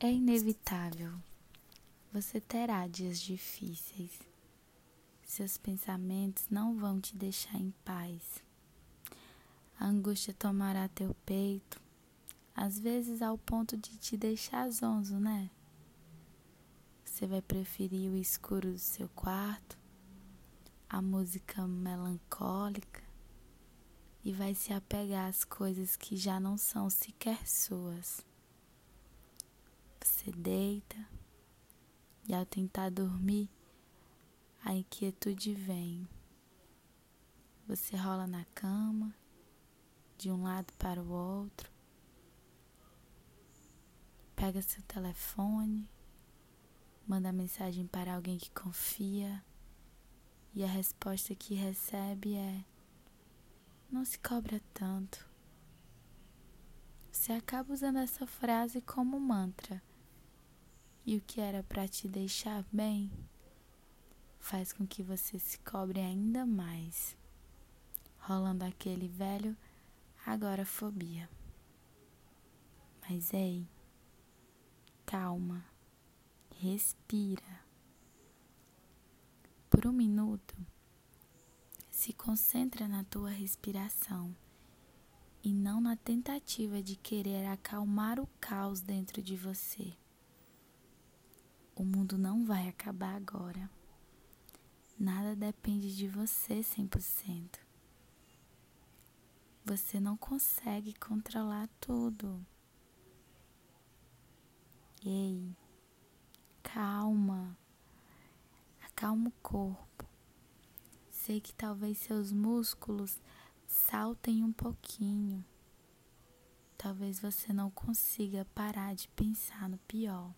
É inevitável. Você terá dias difíceis. Seus pensamentos não vão te deixar em paz. A angústia tomará teu peito, às vezes ao ponto de te deixar zonzo, né? Você vai preferir o escuro do seu quarto, a música melancólica e vai se apegar às coisas que já não são sequer suas. Você deita e ao tentar dormir, a inquietude vem. Você rola na cama, de um lado para o outro, pega seu telefone, manda mensagem para alguém que confia e a resposta que recebe é: Não se cobra tanto. Você acaba usando essa frase como mantra e o que era para te deixar bem faz com que você se cobre ainda mais, rolando aquele velho agorafobia. Mas ei, calma, respira. Por um minuto, se concentra na tua respiração e não na tentativa de querer acalmar o caos dentro de você. O mundo não vai acabar agora. Nada depende de você 100%. Você não consegue controlar tudo. Ei, calma. Acalma o corpo. Sei que talvez seus músculos saltem um pouquinho. Talvez você não consiga parar de pensar no pior.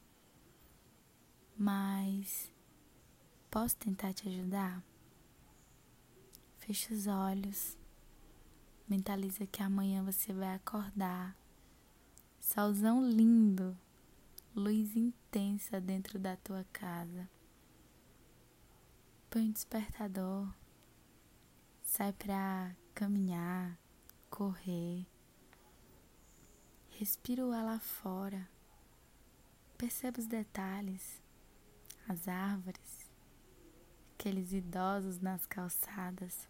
Mas posso tentar te ajudar? Feche os olhos. Mentaliza que amanhã você vai acordar. Solzão lindo, luz intensa dentro da tua casa. Põe um despertador. Sai pra caminhar, correr. Respira o ar lá fora. Perceba os detalhes as árvores, aqueles idosos nas calçadas.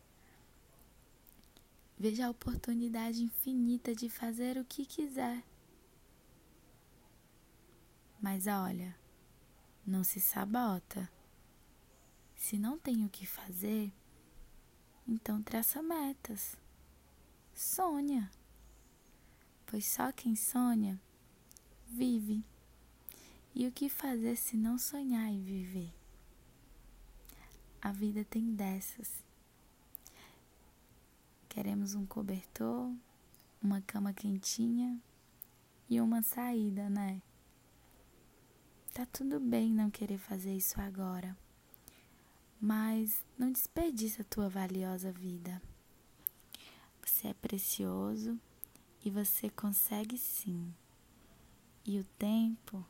Veja a oportunidade infinita de fazer o que quiser. Mas olha, não se sabota. Se não tem o que fazer, então traça metas. Sonha. Pois só quem sonha vive. E o que fazer se não sonhar e viver? A vida tem dessas. Queremos um cobertor, uma cama quentinha e uma saída, né? Tá tudo bem não querer fazer isso agora, mas não desperdice a tua valiosa vida. Você é precioso e você consegue sim. E o tempo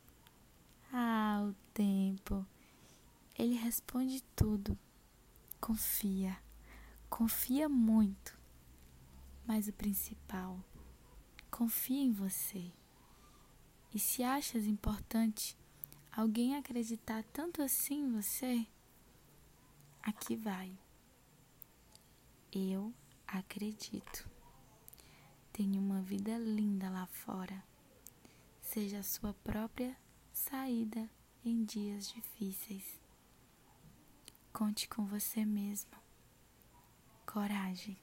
ah, o tempo. Ele responde tudo. Confia. Confia muito. Mas o principal, confia em você. E se achas importante alguém acreditar tanto assim em você, aqui vai. Eu acredito. Tenho uma vida linda lá fora. Seja a sua própria saída em dias difíceis. Conte com você mesmo. Coragem.